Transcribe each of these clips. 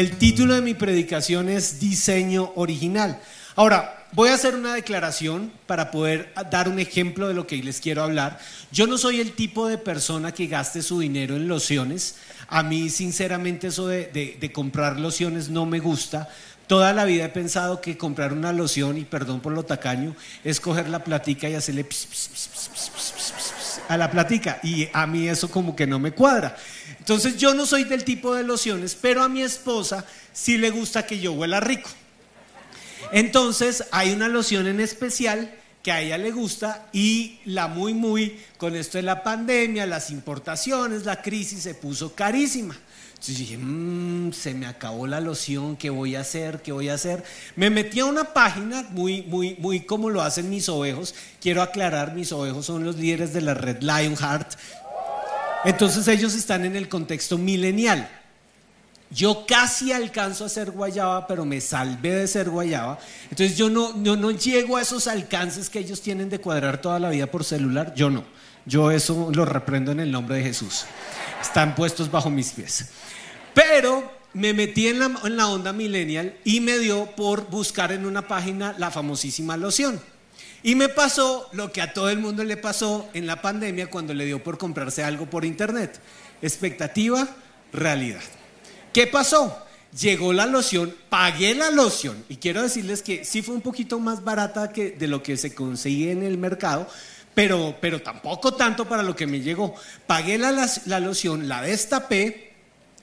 El título de mi predicación es Diseño Original. Ahora, voy a hacer una declaración para poder dar un ejemplo de lo que les quiero hablar. Yo no soy el tipo de persona que gaste su dinero en lociones. A mí, sinceramente, eso de, comprar lociones no me gusta. Toda la vida he pensado que comprar una loción, y perdón por lo tacaño, es coger la platica y hacerle a la platica. Y a mí eso como que no me cuadra. Entonces yo no soy del tipo de lociones, pero a mi esposa sí le gusta que yo huela rico. Entonces hay una loción en especial que a ella le gusta y la muy muy con esto de la pandemia, las importaciones, la crisis se puso carísima. Mmm, se me acabó la loción, ¿qué voy a hacer? ¿Qué voy a hacer? Me metí a una página muy, muy, muy como lo hacen mis ovejos. Quiero aclarar, mis ovejos son los líderes de la red Lionheart. Entonces ellos están en el contexto milenial. Yo casi alcanzo a ser guayaba, pero me salvé de ser guayaba. Entonces yo no, no, no llego a esos alcances que ellos tienen de cuadrar toda la vida por celular. Yo no. Yo eso lo reprendo en el nombre de Jesús. Están puestos bajo mis pies. Pero me metí en la, en la onda millennial y me dio por buscar en una página la famosísima loción. Y me pasó lo que a todo el mundo le pasó en la pandemia cuando le dio por comprarse algo por internet. Expectativa, realidad. ¿Qué pasó? Llegó la loción, pagué la loción y quiero decirles que sí fue un poquito más barata que de lo que se consigue en el mercado, pero, pero tampoco tanto para lo que me llegó. Pagué la, la, loción, la destapé,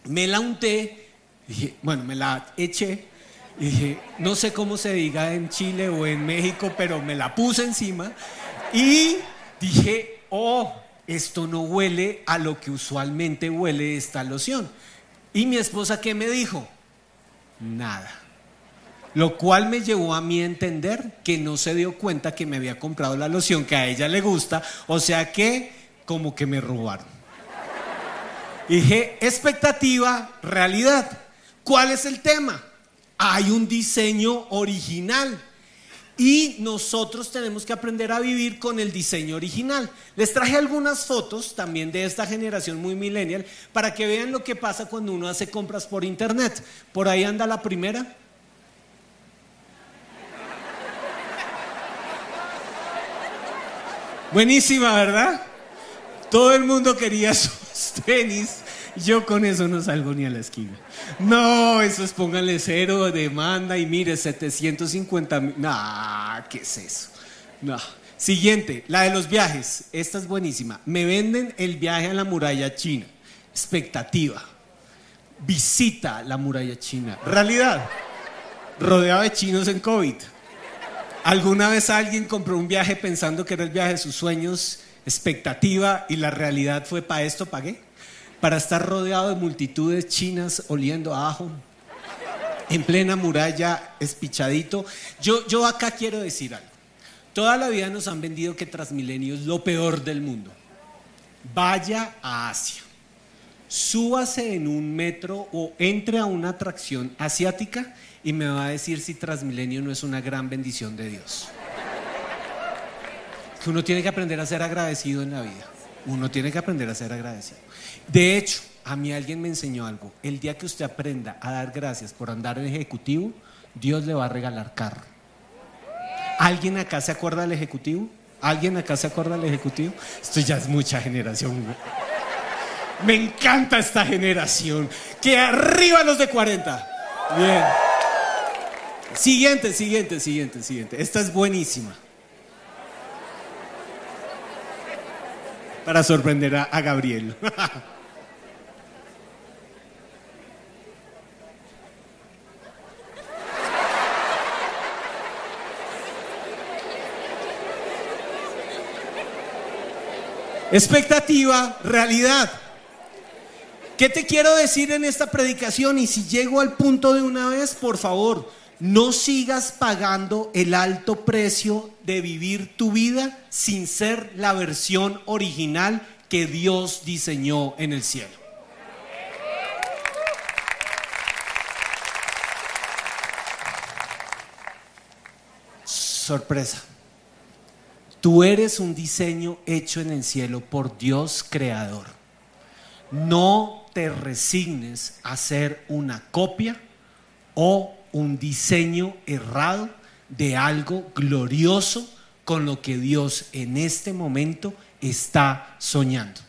me la unté, dije, bueno, me la eché dije, no sé cómo se diga en Chile o en México, pero me la puse encima y dije, oh, esto no huele a lo que usualmente huele esta loción. Y mi esposa, ¿qué me dijo? Nada. Lo cual me llevó a mí a entender que no se dio cuenta que me había comprado la loción que a ella le gusta, o sea que como que me robaron. Dije, expectativa, realidad. ¿Cuál es el tema? Hay un diseño original. Y nosotros tenemos que aprender a vivir con el diseño original. Les traje algunas fotos también de esta generación muy millennial para que vean lo que pasa cuando uno hace compras por internet. Por ahí anda la primera. Buenísima, ¿verdad? Todo el mundo quería sus tenis yo con eso no salgo ni a la esquina. No, eso es póngale cero, demanda y mire, 750 mil. Nah, ¿qué es eso? No. Siguiente, la de los viajes. Esta es buenísima. Me venden el viaje a la muralla china. Expectativa. Visita la muralla china. Realidad. Rodeado de chinos en COVID. ¿Alguna vez alguien compró un viaje pensando que era el viaje de sus sueños? Expectativa y la realidad fue para esto pagué para estar rodeado de multitudes chinas oliendo ajo, en plena muralla, espichadito. Yo, yo acá quiero decir algo. Toda la vida nos han vendido que Transmilenio es lo peor del mundo. Vaya a Asia, súbase en un metro o entre a una atracción asiática y me va a decir si Transmilenio no es una gran bendición de Dios. Uno tiene que aprender a ser agradecido en la vida. Uno tiene que aprender a ser agradecido. De hecho, a mí alguien me enseñó algo. El día que usted aprenda a dar gracias por andar en ejecutivo, Dios le va a regalar carro. ¿Alguien acá se acuerda del ejecutivo? ¿Alguien acá se acuerda del ejecutivo? Esto ya es mucha generación. Me encanta esta generación. Que arriba los de 40. Bien. Siguiente, siguiente, siguiente, siguiente. Esta es buenísima. Para sorprender a, Gabriel. Expectativa, realidad. ¿Qué te quiero decir en esta predicación? Y si llego al punto de una vez, por favor, no sigas pagando el alto precio de vivir tu vida sin ser la versión original que Dios diseñó en el cielo. Sorpresa. Tú eres un diseño hecho en el cielo por Dios creador. No te resignes a ser una copia o un diseño errado de algo glorioso con lo que Dios en este momento está soñando.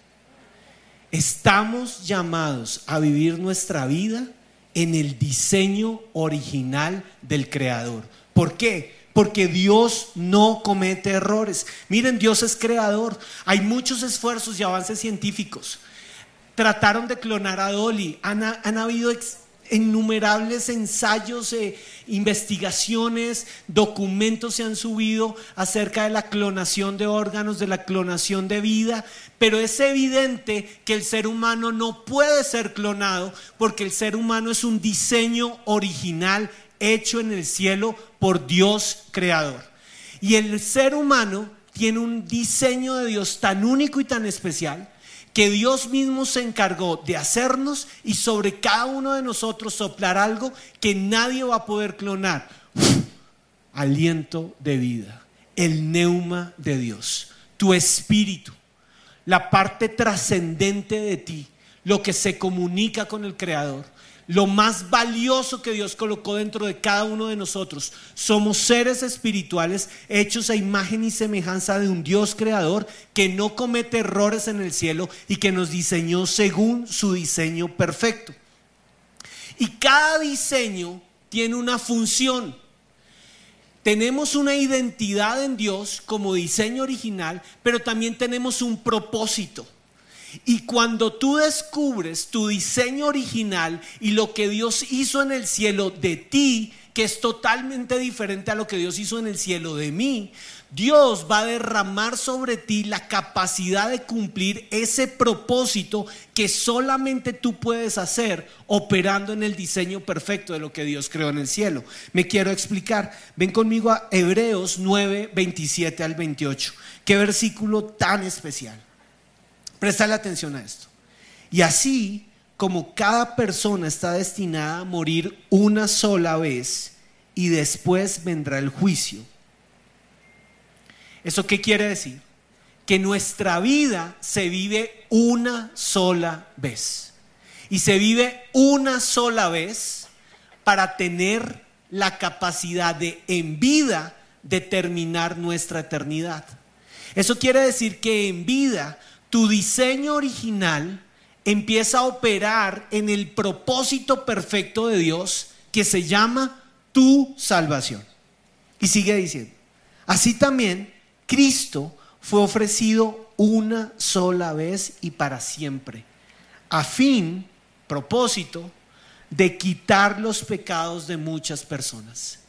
Estamos llamados a vivir nuestra vida en el diseño original del Creador. ¿Por qué? Porque Dios no comete errores. Miren, Dios es creador. Hay muchos esfuerzos y avances científicos. Trataron de clonar a Dolly. Han, habido innumerables ensayos, e investigaciones, documentos se han subido acerca de la clonación de órganos, de la clonación de vida, pero es evidente que el ser humano no puede ser clonado porque el ser humano es un diseño original hecho en el cielo por Dios creador. Y el ser humano tiene un diseño de Dios tan único y tan especial que Dios mismo se encargó de hacernos y sobre cada uno de nosotros soplar algo que nadie va a poder clonar. aliento de vida, el neuma de Dios, tu espíritu, la parte trascendente de ti, lo que se comunica con el Creador lo más valioso que Dios colocó dentro de cada uno de nosotros. Somos seres espirituales hechos a imagen y semejanza de un Dios creador que no comete errores en el cielo y que nos diseñó según su diseño perfecto. Y cada diseño tiene una función. Tenemos una identidad en Dios como diseño original, pero también tenemos un propósito. Y cuando tú descubres tu diseño original y lo que Dios hizo en el cielo de ti, que es totalmente diferente a lo que Dios hizo en el cielo de mí, Dios va a derramar sobre ti la capacidad de cumplir ese propósito que solamente tú puedes hacer operando en el diseño perfecto de lo que Dios creó en el cielo. Me quiero explicar. Ven conmigo a Hebreos 9, 27 al 28. Qué versículo tan especial. Presta atención a esto. Y así como cada persona está destinada a morir una sola vez y después vendrá el juicio. ¿Eso qué quiere decir? Que nuestra vida se vive una sola vez. Y se vive una sola vez para tener la capacidad de en vida determinar nuestra eternidad. Eso quiere decir que en vida tu diseño original empieza a operar en el propósito perfecto de Dios que se llama tu salvación. Y sigue diciendo, así también Cristo fue ofrecido una sola vez y para siempre, a fin, propósito, de quitar los pecados de muchas personas.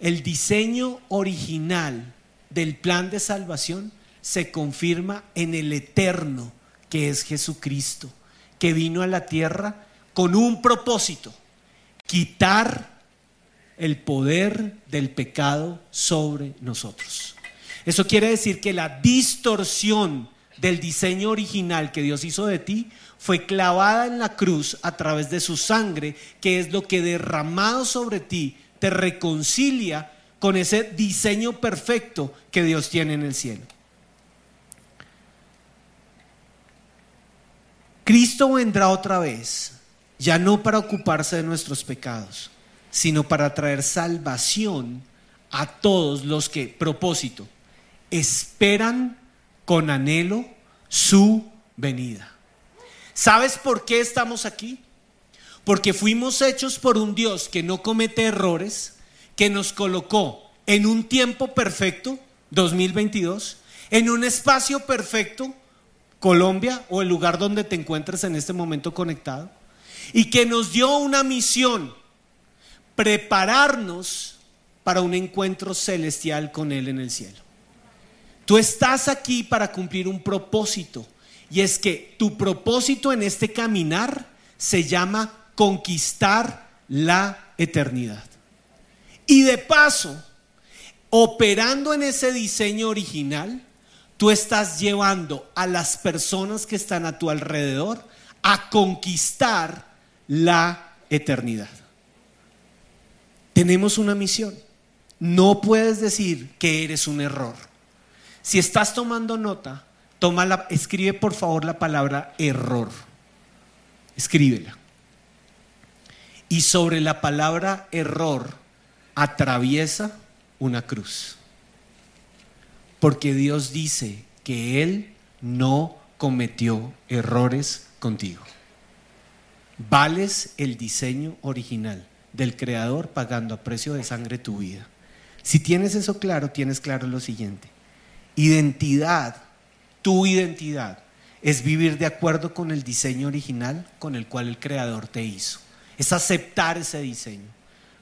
El diseño original del plan de salvación se confirma en el eterno que es Jesucristo, que vino a la tierra con un propósito, quitar el poder del pecado sobre nosotros. Eso quiere decir que la distorsión del diseño original que Dios hizo de ti fue clavada en la cruz a través de su sangre, que es lo que derramado sobre ti te reconcilia con ese diseño perfecto que Dios tiene en el cielo. Cristo vendrá otra vez, ya no para ocuparse de nuestros pecados, sino para traer salvación a todos los que, propósito, esperan con anhelo su venida. ¿Sabes por qué estamos aquí? Porque fuimos hechos por un Dios que no comete errores, que nos colocó en un tiempo perfecto, 2022, en un espacio perfecto, Colombia o el lugar donde te encuentres en este momento conectado, y que nos dio una misión, prepararnos para un encuentro celestial con Él en el cielo. Tú estás aquí para cumplir un propósito, y es que tu propósito en este caminar se llama conquistar la eternidad. Y de paso, operando en ese diseño original, tú estás llevando a las personas que están a tu alrededor a conquistar la eternidad. Tenemos una misión. No puedes decir que eres un error. Si estás tomando nota, toma la, escribe por favor la palabra error. Escríbela. y sobre la palabra error atraviesa una cruz. Porque Dios dice que Él no cometió errores contigo. Vales el diseño original del Creador pagando a precio de sangre tu vida. Si tienes eso claro, tienes claro lo siguiente. Identidad, tu identidad, es vivir de acuerdo con el diseño original con el cual el Creador te hizo. Es aceptar ese diseño.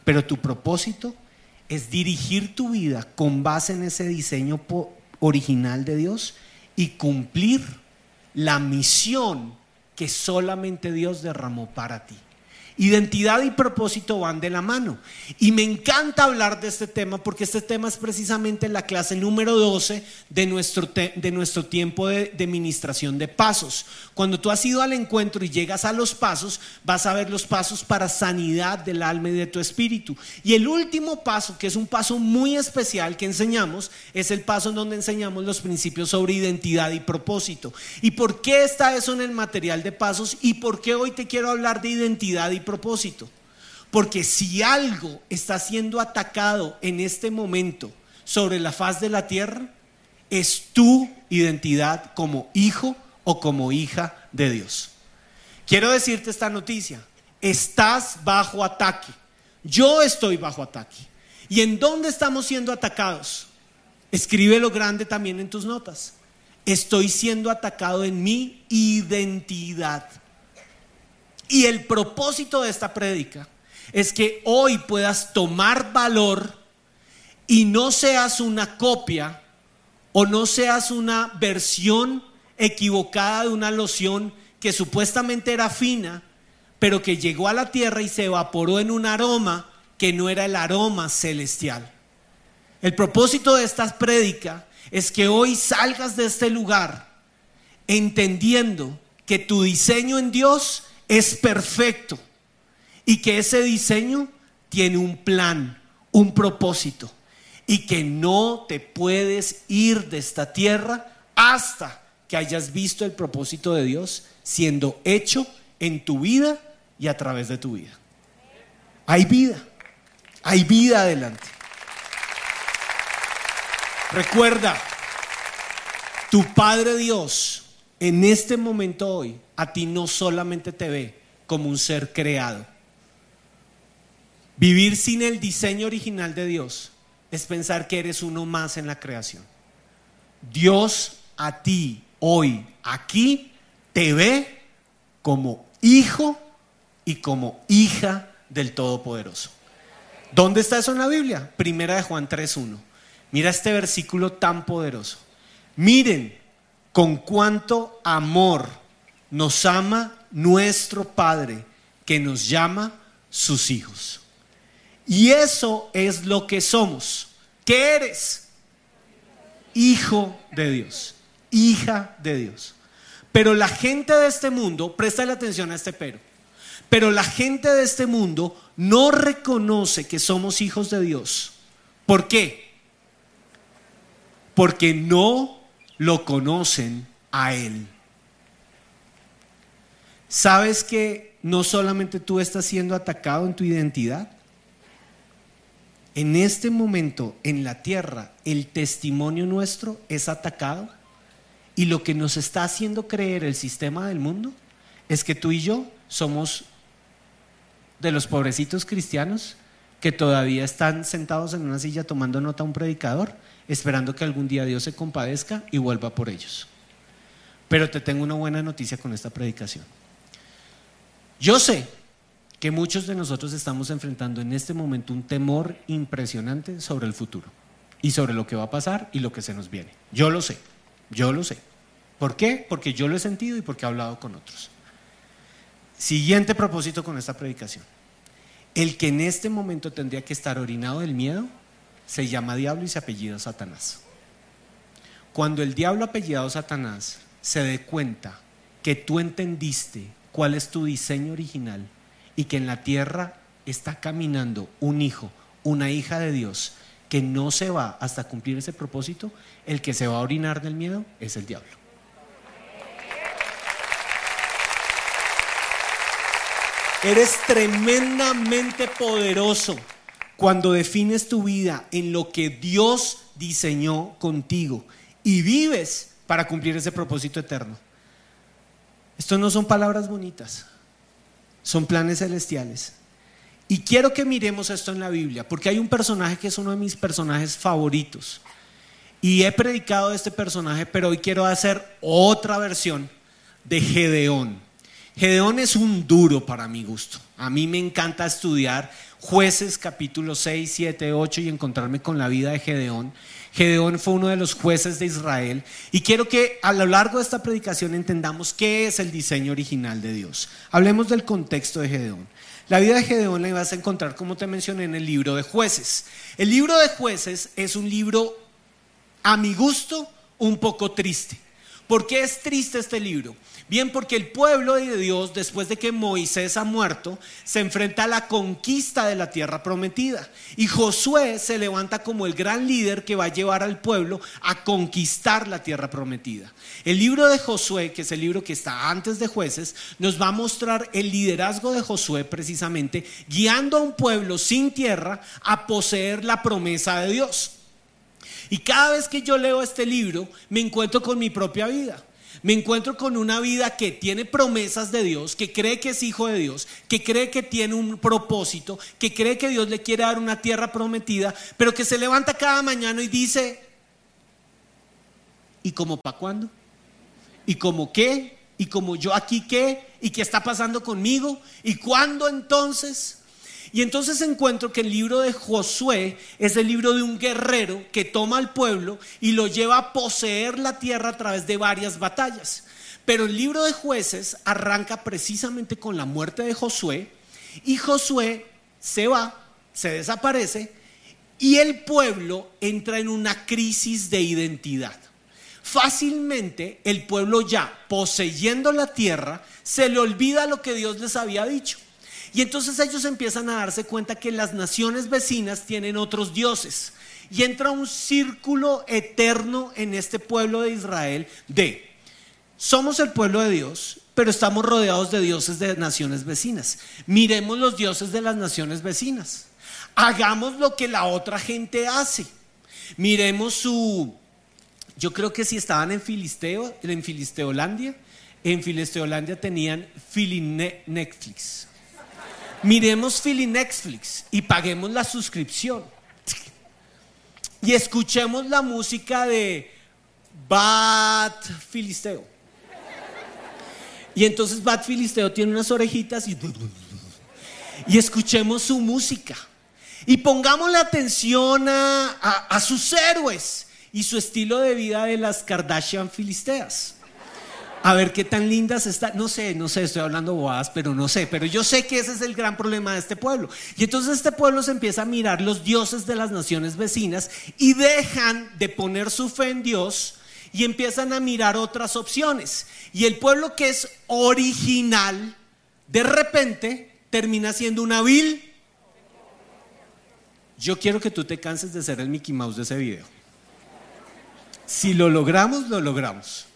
Pero tu propósito es dirigir tu vida con base en ese diseño original de Dios y cumplir la misión que solamente Dios derramó para ti. Identidad y propósito van de la mano. Y me encanta hablar de este tema porque este tema es precisamente la clase número 12 de nuestro, de nuestro tiempo de, de ministración de pasos. Cuando tú has ido al encuentro y llegas a los pasos, vas a ver los pasos para sanidad del alma y de tu espíritu. Y el último paso, que es un paso muy especial que enseñamos, es el paso en donde enseñamos los principios sobre identidad y propósito. ¿Y por qué está eso en el material de pasos? ¿Y por qué hoy te quiero hablar de identidad y. Porque si algo está siendo atacado en este momento sobre la faz de la tierra, es tu identidad como hijo o como hija de Dios. Quiero decirte esta noticia. Estás bajo ataque. Yo estoy bajo ataque. ¿Y en dónde estamos siendo atacados? Escribe lo grande también en tus notas. Estoy siendo atacado en mi identidad. Y el propósito de esta prédica es que hoy puedas tomar valor y no seas una copia o no seas una versión equivocada de una loción que supuestamente era fina, pero que llegó a la tierra y se evaporó en un aroma que no era el aroma celestial. El propósito de esta prédica es que hoy salgas de este lugar entendiendo que tu diseño en Dios es perfecto y que ese diseño tiene un plan, un propósito y que no te puedes ir de esta tierra hasta que hayas visto el propósito de Dios siendo hecho en tu vida y a través de tu vida. Hay vida, hay vida adelante. Recuerda, tu Padre Dios en este momento hoy a ti no solamente te ve como un ser creado. Vivir sin el diseño original de Dios es pensar que eres uno más en la creación. Dios a ti hoy, aquí, te ve como hijo y como hija del Todopoderoso. ¿Dónde está eso en la Biblia? Primera de Juan 3.1. Mira este versículo tan poderoso. Miren con cuánto amor nos ama nuestro Padre que nos llama sus hijos. Y eso es lo que somos. ¿Qué eres? Hijo de Dios, hija de Dios. Pero la gente de este mundo, presta la atención a este pero, pero la gente de este mundo no reconoce que somos hijos de Dios. ¿Por qué? Porque no lo conocen a Él. ¿Sabes que no solamente tú estás siendo atacado en tu identidad? En este momento en la tierra el testimonio nuestro es atacado y lo que nos está haciendo creer el sistema del mundo es que tú y yo somos de los pobrecitos cristianos que todavía están sentados en una silla tomando nota a un predicador, esperando que algún día Dios se compadezca y vuelva por ellos. Pero te tengo una buena noticia con esta predicación. Yo sé que muchos de nosotros estamos enfrentando en este momento un temor impresionante sobre el futuro y sobre lo que va a pasar y lo que se nos viene. Yo lo sé, yo lo sé. ¿Por qué? Porque yo lo he sentido y porque he hablado con otros. Siguiente propósito con esta predicación. El que en este momento tendría que estar orinado del miedo se llama diablo y se apellida Satanás. Cuando el diablo apellidado Satanás se dé cuenta que tú entendiste cuál es tu diseño original y que en la tierra está caminando un hijo, una hija de Dios que no se va hasta cumplir ese propósito, el que se va a orinar del miedo es el diablo. Eres tremendamente poderoso cuando defines tu vida en lo que Dios diseñó contigo y vives para cumplir ese propósito eterno. Esto no son palabras bonitas, son planes celestiales. Y quiero que miremos esto en la Biblia, porque hay un personaje que es uno de mis personajes favoritos. Y he predicado de este personaje, pero hoy quiero hacer otra versión de Gedeón. Gedeón es un duro para mi gusto. A mí me encanta estudiar jueces capítulo 6, 7, 8 y encontrarme con la vida de Gedeón. Gedeón fue uno de los jueces de Israel y quiero que a lo largo de esta predicación entendamos qué es el diseño original de Dios. Hablemos del contexto de Gedeón. La vida de Gedeón la vas a encontrar, como te mencioné, en el libro de jueces. El libro de jueces es un libro, a mi gusto, un poco triste. ¿Por qué es triste este libro? Bien, porque el pueblo de Dios, después de que Moisés ha muerto, se enfrenta a la conquista de la tierra prometida. Y Josué se levanta como el gran líder que va a llevar al pueblo a conquistar la tierra prometida. El libro de Josué, que es el libro que está antes de jueces, nos va a mostrar el liderazgo de Josué precisamente, guiando a un pueblo sin tierra a poseer la promesa de Dios. Y cada vez que yo leo este libro, me encuentro con mi propia vida. Me encuentro con una vida que tiene promesas de Dios, que cree que es hijo de Dios, que cree que tiene un propósito, que cree que Dios le quiere dar una tierra prometida, pero que se levanta cada mañana y dice, ¿y como para cuándo? ¿Y como qué? ¿Y como yo aquí qué? ¿Y qué está pasando conmigo? ¿Y cuándo entonces? Y entonces encuentro que el libro de Josué es el libro de un guerrero que toma al pueblo y lo lleva a poseer la tierra a través de varias batallas. Pero el libro de jueces arranca precisamente con la muerte de Josué y Josué se va, se desaparece y el pueblo entra en una crisis de identidad. Fácilmente el pueblo ya poseyendo la tierra se le olvida lo que Dios les había dicho. Y entonces ellos empiezan a darse cuenta que las naciones vecinas tienen otros dioses. Y entra un círculo eterno en este pueblo de Israel de, somos el pueblo de Dios, pero estamos rodeados de dioses de naciones vecinas. Miremos los dioses de las naciones vecinas. Hagamos lo que la otra gente hace. Miremos su... Yo creo que si estaban en Filisteo, en Filisteolandia, en Filisteolandia tenían Netflix miremos Philly Netflix y paguemos la suscripción. Y escuchemos la música de Bat Filisteo. Y entonces Bat Filisteo tiene unas orejitas y, y escuchemos su música. Y pongamos la atención a, a sus héroes y su estilo de vida de las Kardashian Filisteas a ver qué tan lindas están. No sé, no sé, estoy hablando boadas, pero no sé. Pero yo sé que ese es el gran problema de este pueblo. Y entonces este pueblo se empieza a mirar los dioses de las naciones vecinas y dejan de poner su fe en Dios y empiezan a mirar otras opciones. Y el pueblo que es original, de repente termina siendo una vil. Yo quiero que tú te canses de ser el Mickey Mouse de ese video. Si lo logramos, lo logramos.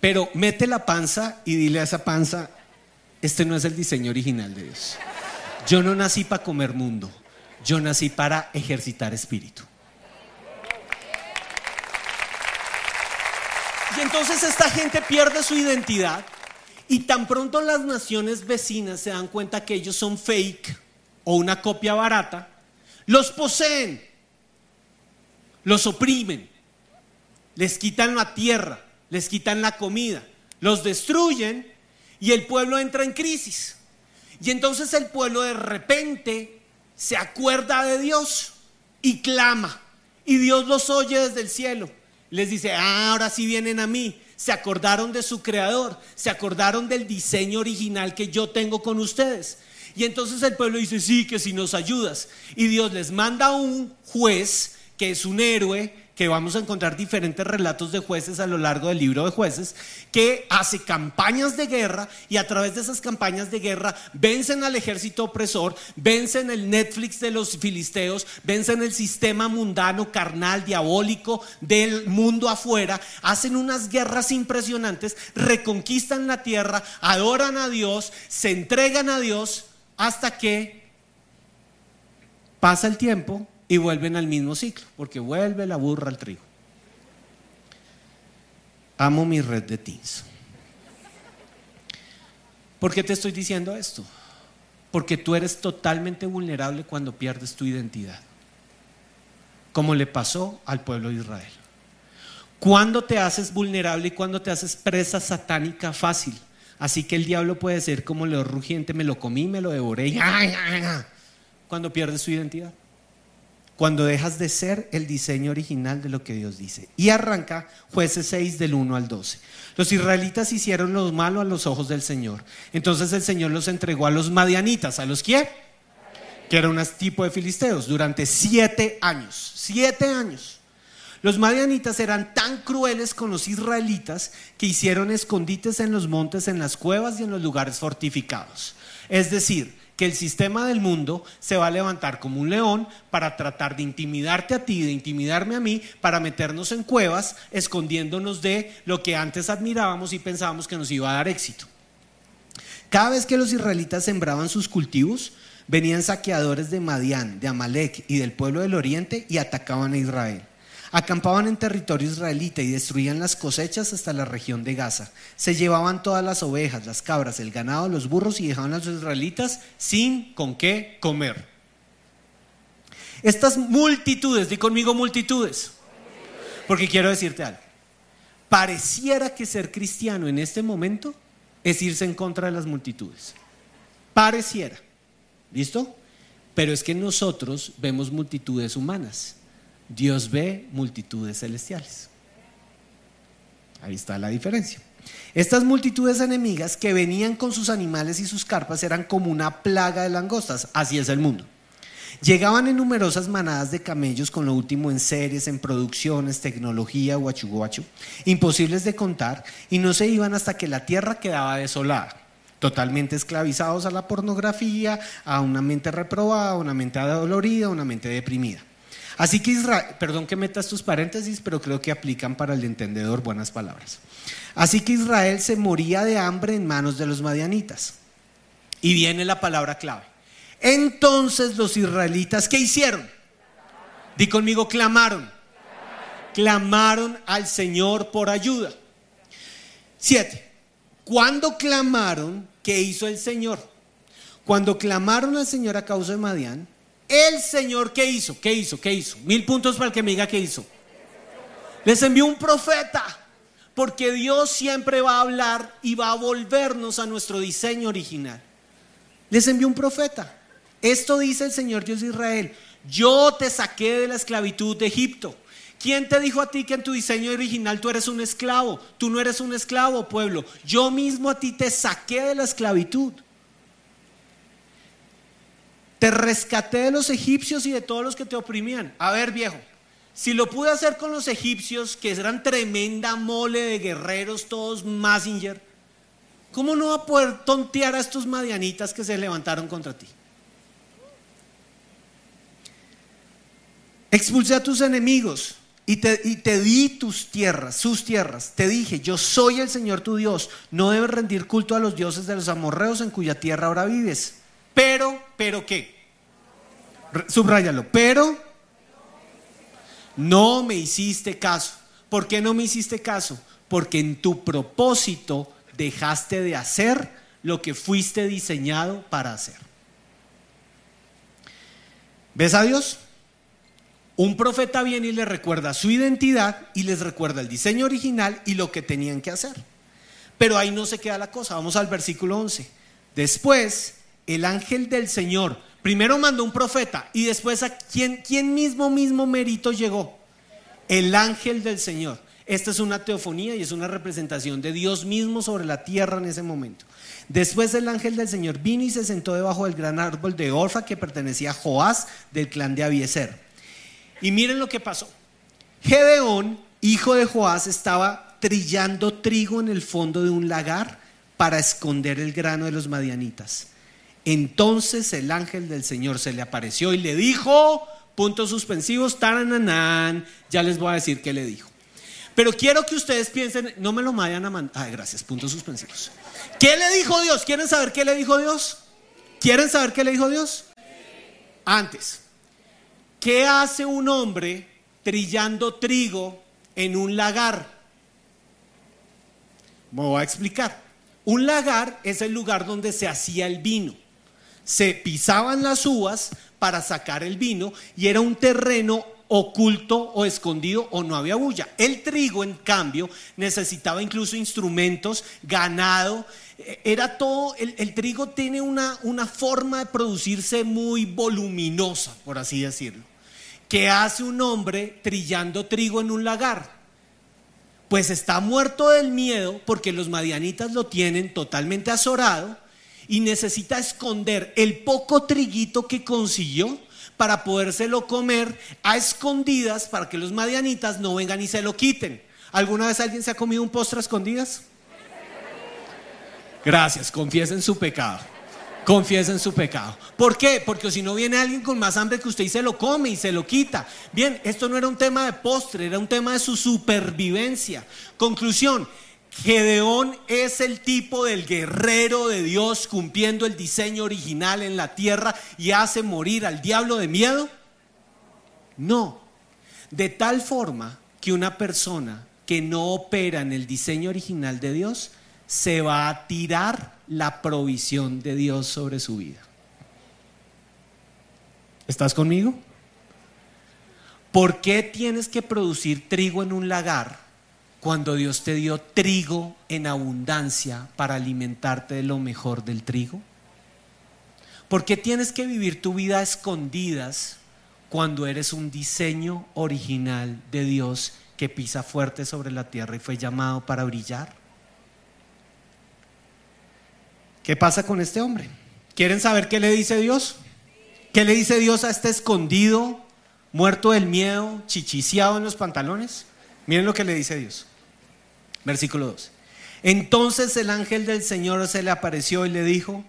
Pero mete la panza y dile a esa panza, este no es el diseño original de Dios. Yo no nací para comer mundo, yo nací para ejercitar espíritu. Y entonces esta gente pierde su identidad y tan pronto las naciones vecinas se dan cuenta que ellos son fake o una copia barata, los poseen, los oprimen, les quitan la tierra, les quitan la comida, los destruyen y el pueblo entra en crisis. Y entonces el pueblo de repente se acuerda de Dios y clama. Y Dios los oye desde el cielo. Les dice, ah, ahora sí vienen a mí. Se acordaron de su creador, se acordaron del diseño original que yo tengo con ustedes. Y entonces el pueblo dice, sí, que si nos ayudas. Y Dios les manda un juez que es un héroe, que vamos a encontrar diferentes relatos de jueces a lo largo del libro de jueces, que hace campañas de guerra y a través de esas campañas de guerra vencen al ejército opresor, vencen el Netflix de los filisteos, vencen el sistema mundano, carnal, diabólico del mundo afuera, hacen unas guerras impresionantes, reconquistan la tierra, adoran a Dios, se entregan a Dios hasta que pasa el tiempo y vuelven al mismo ciclo, porque vuelve la burra al trigo. Amo mi red de teens. ¿Por qué te estoy diciendo esto? Porque tú eres totalmente vulnerable cuando pierdes tu identidad, como le pasó al pueblo de Israel. Cuando te haces vulnerable y cuando te haces presa satánica fácil. Así que el diablo puede ser como león rugiente, me lo comí, me lo devoré, cuando pierdes su identidad cuando dejas de ser el diseño original de lo que Dios dice. Y arranca jueces 6 del 1 al 12. Los israelitas hicieron lo malo a los ojos del Señor. Entonces el Señor los entregó a los madianitas. ¿A los qué? Que era un tipo de filisteos durante siete años. Siete años. Los madianitas eran tan crueles con los israelitas que hicieron escondites en los montes, en las cuevas y en los lugares fortificados. Es decir, que el sistema del mundo se va a levantar como un león para tratar de intimidarte a ti, de intimidarme a mí, para meternos en cuevas, escondiéndonos de lo que antes admirábamos y pensábamos que nos iba a dar éxito. Cada vez que los israelitas sembraban sus cultivos, venían saqueadores de Madián, de Amalek y del pueblo del oriente y atacaban a Israel. Acampaban en territorio israelita y destruían las cosechas hasta la región de Gaza. Se llevaban todas las ovejas, las cabras, el ganado, los burros y dejaban a los israelitas sin con qué comer. Estas multitudes, di conmigo multitudes, porque quiero decirte algo. Pareciera que ser cristiano en este momento es irse en contra de las multitudes. Pareciera. ¿Listo? Pero es que nosotros vemos multitudes humanas. Dios ve multitudes celestiales. Ahí está la diferencia. Estas multitudes enemigas que venían con sus animales y sus carpas eran como una plaga de langostas. Así es el mundo. Llegaban en numerosas manadas de camellos con lo último en series, en producciones, tecnología, guachu imposibles de contar, y no se iban hasta que la tierra quedaba desolada, totalmente esclavizados a la pornografía, a una mente reprobada, a una mente adolorida, a una mente deprimida. Así que Israel, perdón que meta estos paréntesis, pero creo que aplican para el entendedor buenas palabras. Así que Israel se moría de hambre en manos de los madianitas. Y viene la palabra clave. Entonces los israelitas, ¿qué hicieron? Di conmigo, clamaron. Clamaron al Señor por ayuda. Siete. Cuando clamaron, ¿qué hizo el Señor? Cuando clamaron al Señor a causa de Madián, el Señor, ¿qué hizo? ¿Qué hizo? ¿Qué hizo? Mil puntos para el que me diga qué hizo. Les envió un profeta, porque Dios siempre va a hablar y va a volvernos a nuestro diseño original. Les envió un profeta. Esto dice el Señor Dios de Israel. Yo te saqué de la esclavitud de Egipto. ¿Quién te dijo a ti que en tu diseño original tú eres un esclavo? Tú no eres un esclavo, pueblo. Yo mismo a ti te saqué de la esclavitud. Te rescaté de los egipcios y de todos los que te oprimían. A ver, viejo, si lo pude hacer con los egipcios, que eran tremenda mole de guerreros, todos Massinger, ¿cómo no va a poder tontear a estos madianitas que se levantaron contra ti? Expulsé a tus enemigos y te, y te, di tus tierras, sus tierras. Te dije, yo soy el Señor tu Dios. No debes rendir culto a los dioses de los amorreos en cuya tierra ahora vives. Pero, pero qué? Subrayalo. Pero no me hiciste caso. ¿Por qué no me hiciste caso? Porque en tu propósito dejaste de hacer lo que fuiste diseñado para hacer. ¿Ves a Dios? Un profeta viene y le recuerda su identidad y les recuerda el diseño original y lo que tenían que hacer. Pero ahí no se queda la cosa. Vamos al versículo 11. Después el ángel del Señor primero mandó un profeta y después a quién mismo, mismo mérito llegó. El ángel del Señor. Esta es una teofonía y es una representación de Dios mismo sobre la tierra en ese momento. Después el ángel del Señor vino y se sentó debajo del gran árbol de Orfa que pertenecía a Joás del clan de Abieser. Y miren lo que pasó. Gedeón, hijo de Joás, estaba trillando trigo en el fondo de un lagar para esconder el grano de los madianitas. Entonces el ángel del Señor se le apareció y le dijo, puntos suspensivos, tarananán, ya les voy a decir qué le dijo. Pero quiero que ustedes piensen, no me lo vayan a mandar. Ay, gracias, puntos suspensivos. ¿Qué le dijo Dios? ¿Quieren saber qué le dijo Dios? ¿Quieren saber qué le dijo Dios? Antes, ¿qué hace un hombre trillando trigo en un lagar? Me voy a explicar. Un lagar es el lugar donde se hacía el vino. Se pisaban las uvas para sacar el vino y era un terreno oculto o escondido o no había bulla. El trigo, en cambio, necesitaba incluso instrumentos, ganado. Era todo, el, trigo tiene una, una forma de producirse muy voluminosa, por así decirlo. ¿Qué hace un hombre trillando trigo en un lagar? Pues está muerto del miedo porque los madianitas lo tienen totalmente azorado y necesita esconder el poco triguito que consiguió para podérselo comer a escondidas para que los madianitas no vengan y se lo quiten. ¿Alguna vez alguien se ha comido un postre a escondidas? Gracias, confiesen su pecado. Confiesen su pecado. ¿Por qué? Porque si no viene alguien con más hambre que usted y se lo come y se lo quita. Bien, esto no era un tema de postre, era un tema de su supervivencia. Conclusión, Gedeón es el tipo del guerrero de Dios cumpliendo el diseño original en la tierra y hace morir al diablo de miedo. No, de tal forma que una persona que no opera en el diseño original de Dios se va a tirar la provisión de Dios sobre su vida. ¿Estás conmigo? ¿Por qué tienes que producir trigo en un lagar cuando Dios te dio trigo en abundancia para alimentarte de lo mejor del trigo? ¿Por qué tienes que vivir tu vida escondidas cuando eres un diseño original de Dios que pisa fuerte sobre la tierra y fue llamado para brillar? ¿Qué pasa con este hombre? ¿Quieren saber qué le dice Dios? ¿Qué le dice Dios a este escondido, muerto del miedo, chichiciado en los pantalones? Miren lo que le dice Dios. Versículo 2. Entonces el ángel del Señor se le apareció y le dijo,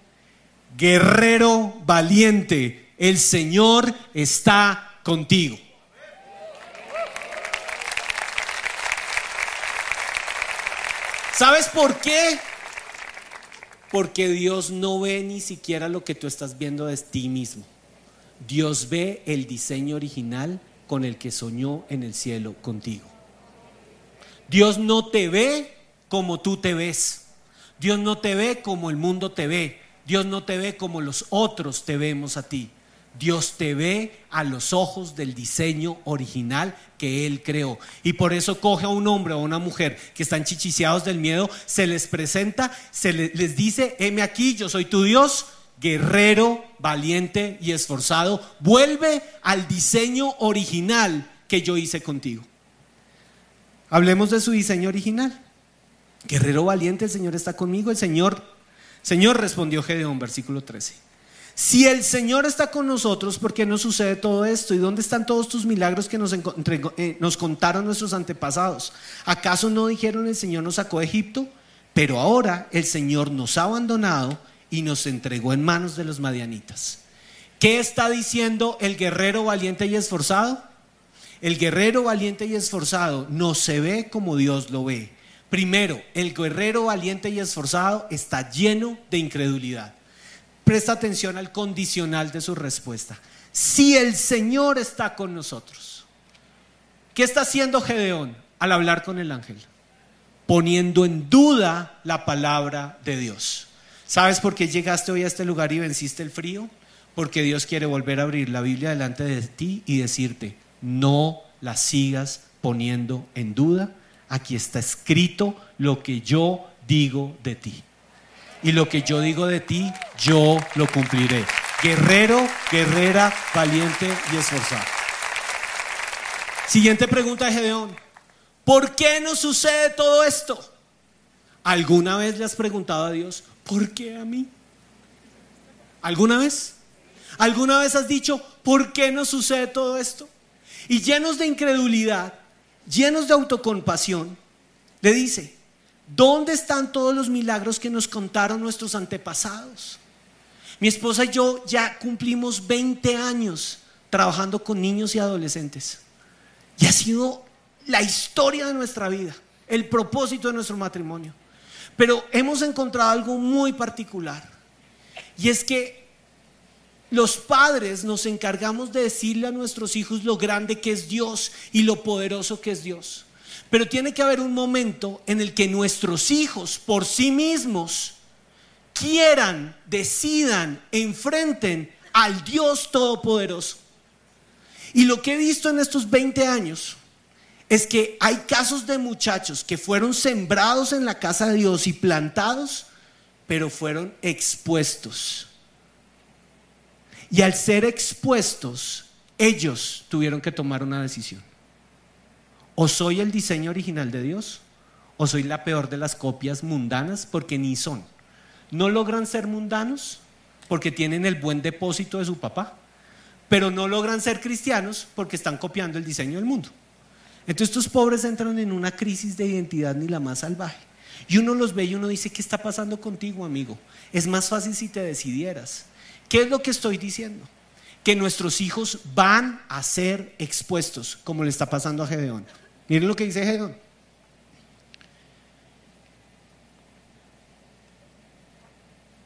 guerrero valiente, el Señor está contigo. ¿Sabes por qué? Porque Dios no ve ni siquiera lo que tú estás viendo de ti mismo. Dios ve el diseño original con el que soñó en el cielo contigo. Dios no te ve como tú te ves. Dios no te ve como el mundo te ve. Dios no te ve como los otros te vemos a ti. Dios te ve a los ojos del diseño original que Él creó. Y por eso coge a un hombre o a una mujer que están chichiciados del miedo, se les presenta, se les dice, heme aquí, yo soy tu Dios, guerrero, valiente y esforzado. Vuelve al diseño original que yo hice contigo. Hablemos de su diseño original. Guerrero valiente, el Señor está conmigo. El Señor, Señor respondió Gedeón, versículo 13. Si el Señor está con nosotros, ¿por qué no sucede todo esto? ¿Y dónde están todos tus milagros que nos, eh, nos contaron nuestros antepasados? ¿Acaso no dijeron el Señor nos sacó de Egipto? Pero ahora el Señor nos ha abandonado y nos entregó en manos de los madianitas. ¿Qué está diciendo el guerrero valiente y esforzado? El guerrero valiente y esforzado no se ve como Dios lo ve. Primero, el guerrero valiente y esforzado está lleno de incredulidad. Presta atención al condicional de su respuesta. Si el Señor está con nosotros, ¿qué está haciendo Gedeón al hablar con el ángel? Poniendo en duda la palabra de Dios. ¿Sabes por qué llegaste hoy a este lugar y venciste el frío? Porque Dios quiere volver a abrir la Biblia delante de ti y decirte, no la sigas poniendo en duda. Aquí está escrito lo que yo digo de ti. Y lo que yo digo de ti, yo lo cumpliré. Guerrero, guerrera, valiente y esforzado. Siguiente pregunta de Gedeón. ¿Por qué nos sucede todo esto? ¿Alguna vez le has preguntado a Dios, ¿por qué a mí? ¿Alguna vez? ¿Alguna vez has dicho, ¿por qué nos sucede todo esto? Y llenos de incredulidad, llenos de autocompasión, le dice, ¿dónde están todos los milagros que nos contaron nuestros antepasados? Mi esposa y yo ya cumplimos 20 años trabajando con niños y adolescentes. Y ha sido la historia de nuestra vida, el propósito de nuestro matrimonio. Pero hemos encontrado algo muy particular. Y es que los padres nos encargamos de decirle a nuestros hijos lo grande que es Dios y lo poderoso que es Dios. Pero tiene que haber un momento en el que nuestros hijos por sí mismos quieran, decidan, enfrenten al Dios Todopoderoso. Y lo que he visto en estos 20 años es que hay casos de muchachos que fueron sembrados en la casa de Dios y plantados, pero fueron expuestos. Y al ser expuestos, ellos tuvieron que tomar una decisión. O soy el diseño original de Dios, o soy la peor de las copias mundanas, porque ni son. No logran ser mundanos porque tienen el buen depósito de su papá, pero no logran ser cristianos porque están copiando el diseño del mundo. Entonces estos pobres entran en una crisis de identidad ni la más salvaje. Y uno los ve y uno dice, ¿qué está pasando contigo, amigo? Es más fácil si te decidieras. ¿Qué es lo que estoy diciendo? Que nuestros hijos van a ser expuestos, como le está pasando a Gedeón. Miren lo que dice Gedeón.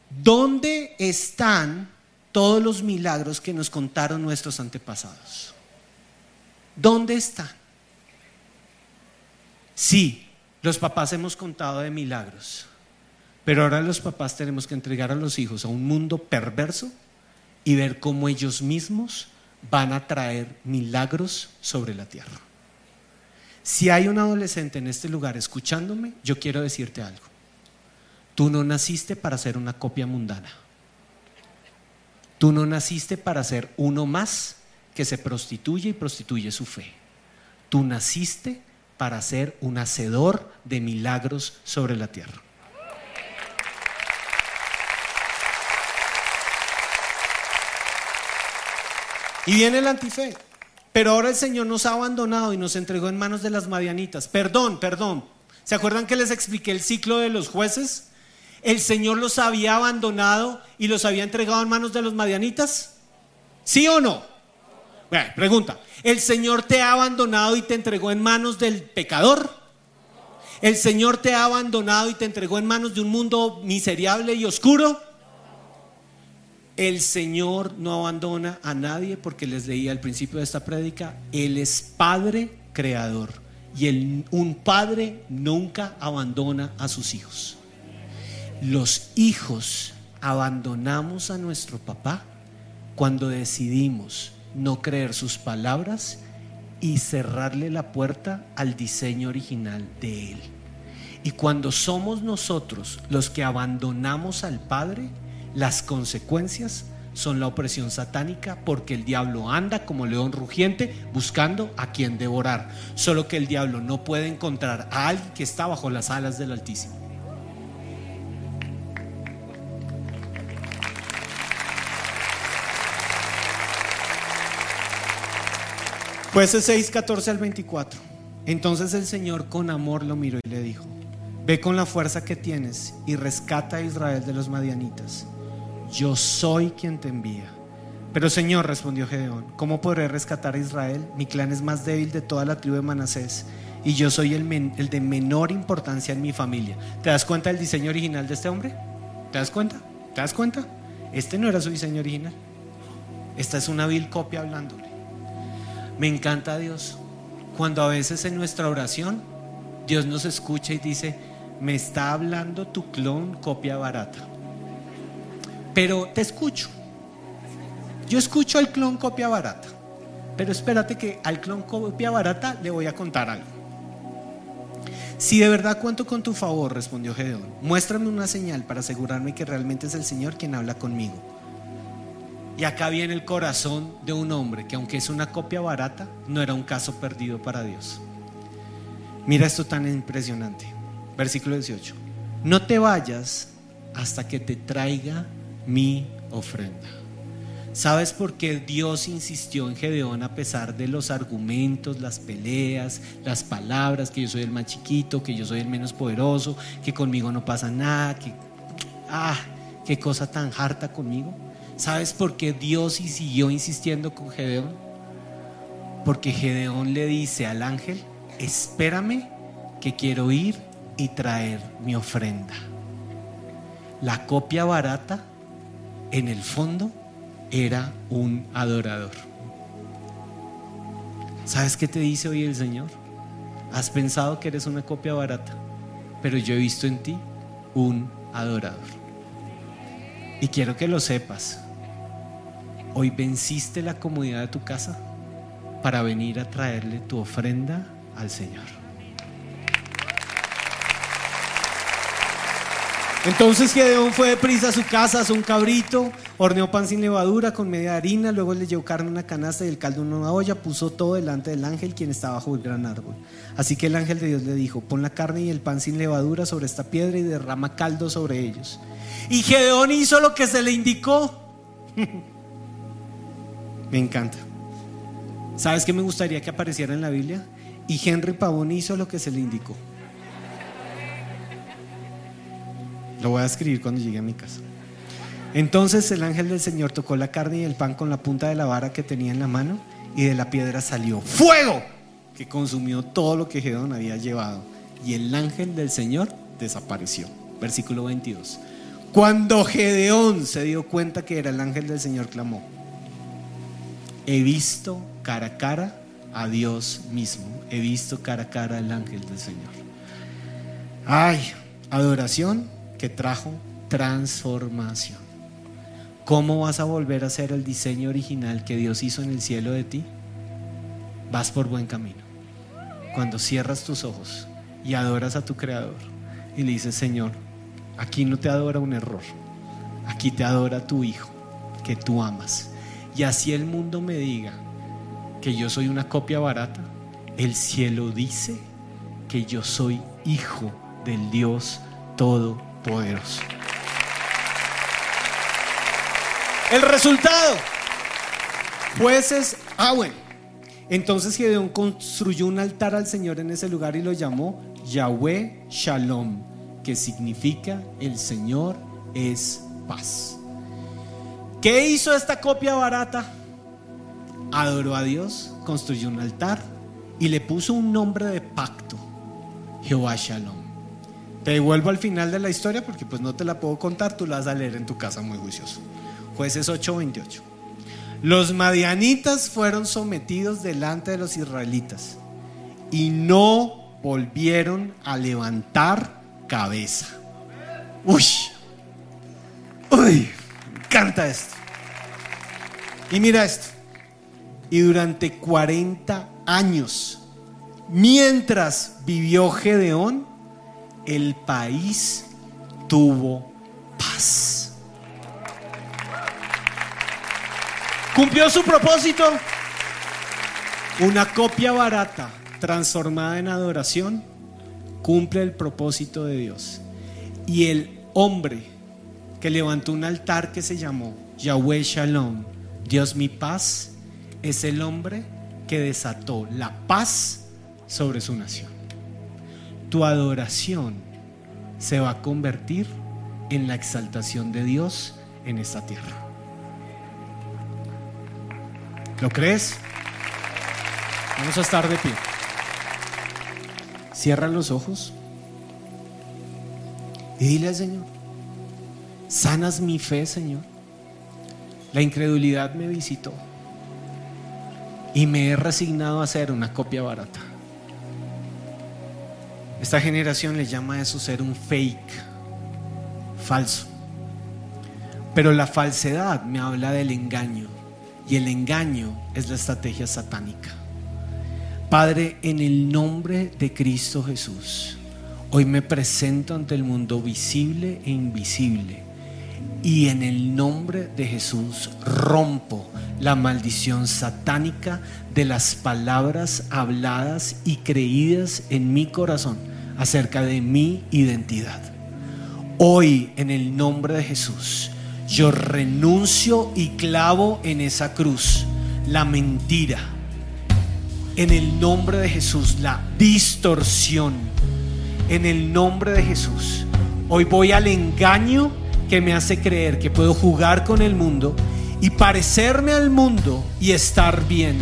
¿Dónde están todos los milagros que nos contaron nuestros antepasados? ¿Dónde están? Sí, los papás hemos contado de milagros, pero ahora los papás tenemos que entregar a los hijos a un mundo perverso y ver cómo ellos mismos van a traer milagros sobre la tierra. Si hay un adolescente en este lugar escuchándome, yo quiero decirte algo. Tú no naciste para ser una copia mundana. Tú no naciste para ser uno más que se prostituye y prostituye su fe. Tú naciste para ser un hacedor de milagros sobre la tierra. Y viene el antife. Pero ahora el Señor nos ha abandonado y nos entregó en manos de las madianitas. Perdón, perdón. ¿Se acuerdan que les expliqué el ciclo de los jueces? el Señor los había abandonado y los había entregado en manos de los madianitas? ¿Sí o no? Bueno, pregunta, ¿el Señor te ha abandonado y te entregó en manos del pecador? ¿El Señor te ha abandonado y te entregó en manos de un mundo miserable y oscuro? El Señor no abandona a nadie porque les leía al principio de esta prédica, Él es Padre Creador y un Padre nunca abandona a sus hijos los hijos abandonamos a nuestro papá cuando decidimos no creer sus palabras y cerrarle la puerta al diseño original de él. Y cuando somos nosotros los que abandonamos al Padre, las consecuencias son la opresión satánica porque el diablo anda como león rugiente buscando a quien devorar. Solo que el diablo no puede encontrar a alguien que está bajo las alas del Altísimo. Jueces 6, 14 al 24. Entonces el Señor con amor lo miró y le dijo, ve con la fuerza que tienes y rescata a Israel de los madianitas. Yo soy quien te envía. Pero Señor, respondió Gedeón, ¿cómo podré rescatar a Israel? Mi clan es más débil de toda la tribu de Manasés y yo soy el, el de menor importancia en mi familia. ¿Te das cuenta del diseño original de este hombre? ¿Te das cuenta? ¿Te das cuenta? Este no era su diseño original. Esta es una vil copia hablándole. Me encanta Dios. Cuando a veces en nuestra oración Dios nos escucha y dice, me está hablando tu clon copia barata. Pero te escucho. Yo escucho al clon copia barata. Pero espérate que al clon copia barata le voy a contar algo. Si de verdad cuento con tu favor, respondió Gedeón, muéstrame una señal para asegurarme que realmente es el Señor quien habla conmigo. Y acá viene el corazón de un hombre que aunque es una copia barata, no era un caso perdido para Dios. Mira esto tan impresionante. Versículo 18. No te vayas hasta que te traiga mi ofrenda. ¿Sabes por qué Dios insistió en Gedeón a pesar de los argumentos, las peleas, las palabras, que yo soy el más chiquito, que yo soy el menos poderoso, que conmigo no pasa nada, que... ¡Ah! ¡Qué cosa tan harta conmigo! ¿Sabes por qué Dios siguió insistiendo con Gedeón? Porque Gedeón le dice al ángel, espérame que quiero ir y traer mi ofrenda. La copia barata, en el fondo, era un adorador. ¿Sabes qué te dice hoy el Señor? Has pensado que eres una copia barata, pero yo he visto en ti un adorador. Y quiero que lo sepas. Hoy venciste la comodidad de tu casa para venir a traerle tu ofrenda al Señor. Entonces Gedeón fue prisa a su casa, a un cabrito, horneó pan sin levadura con media harina, luego le llevó carne en una canasta y el caldo en una olla, puso todo delante del ángel quien estaba bajo el gran árbol. Así que el ángel de Dios le dijo, pon la carne y el pan sin levadura sobre esta piedra y derrama caldo sobre ellos. Y Gedeón hizo lo que se le indicó. me encanta. ¿Sabes qué me gustaría que apareciera en la Biblia? Y Henry Pavón hizo lo que se le indicó. Lo voy a escribir cuando llegue a mi casa. Entonces el ángel del Señor tocó la carne y el pan con la punta de la vara que tenía en la mano y de la piedra salió fuego que consumió todo lo que Gedón había llevado. Y el ángel del Señor desapareció. Versículo 22. Cuando Gedeón se dio cuenta que era el ángel del Señor, clamó, he visto cara a cara a Dios mismo, he visto cara a cara al ángel del Señor. Ay, adoración que trajo transformación. ¿Cómo vas a volver a ser el diseño original que Dios hizo en el cielo de ti? Vas por buen camino. Cuando cierras tus ojos y adoras a tu Creador y le dices, Señor, aquí no te adora un error, aquí te adora tu Hijo, que tú amas. Y así el mundo me diga que yo soy una copia barata, el cielo dice que yo soy hijo del Dios Todo poderoso. El resultado. Jueces, ah bueno. Entonces Gedeón construyó un altar al Señor en ese lugar y lo llamó Yahweh Shalom, que significa el Señor es paz. ¿Qué hizo esta copia barata? Adoró a Dios, construyó un altar y le puso un nombre de pacto, Jehová Shalom. Te devuelvo al final de la historia porque pues no te la puedo contar, tú la vas a leer en tu casa muy juicioso. Jueces 8:28. Los madianitas fueron sometidos delante de los israelitas y no volvieron a levantar cabeza. Uy, uy, me encanta esto. Y mira esto. Y durante 40 años, mientras vivió Gedeón, el país tuvo paz. ¿Cumplió su propósito? Una copia barata transformada en adoración cumple el propósito de Dios. Y el hombre que levantó un altar que se llamó Yahweh Shalom, Dios mi paz, es el hombre que desató la paz sobre su nación tu adoración se va a convertir en la exaltación de Dios en esta tierra. ¿Lo crees? Vamos a estar de pie. Cierra los ojos y dile al Señor, sanas mi fe, Señor. La incredulidad me visitó y me he resignado a ser una copia barata. Esta generación le llama a eso ser un fake, falso. Pero la falsedad me habla del engaño y el engaño es la estrategia satánica. Padre, en el nombre de Cristo Jesús, hoy me presento ante el mundo visible e invisible y en el nombre de Jesús rompo la maldición satánica de las palabras habladas y creídas en mi corazón acerca de mi identidad. Hoy, en el nombre de Jesús, yo renuncio y clavo en esa cruz la mentira. En el nombre de Jesús, la distorsión. En el nombre de Jesús. Hoy voy al engaño que me hace creer que puedo jugar con el mundo y parecerme al mundo y estar bien.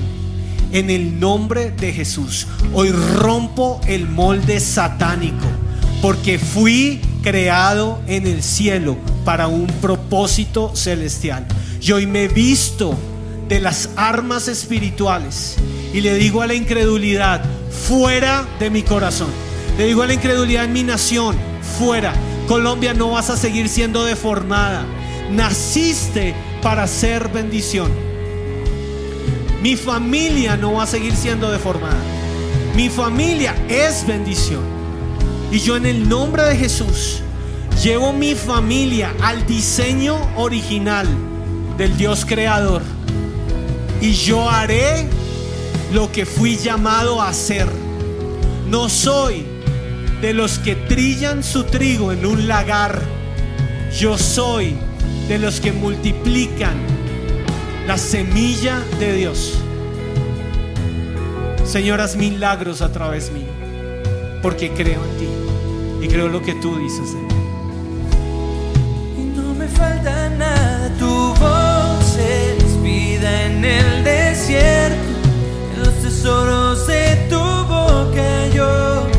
En el nombre de Jesús. Hoy rompo el molde satánico porque fui creado en el cielo para un propósito celestial. Y hoy me visto de las armas espirituales y le digo a la incredulidad, fuera de mi corazón. Le digo a la incredulidad en mi nación, fuera. Colombia no vas a seguir siendo deformada. Naciste para ser bendición. Mi familia no va a seguir siendo deformada. Mi familia es bendición. Y yo en el nombre de Jesús llevo mi familia al diseño original del Dios creador. Y yo haré lo que fui llamado a hacer. No soy de los que trillan su trigo en un lagar. Yo soy de los que multiplican la semilla de Dios. Señoras, milagros a través mío, porque creo en ti y creo lo que tú dices de mí. Y no me falta nada, tu voz es vida en el desierto, en los tesoros de tu boca yo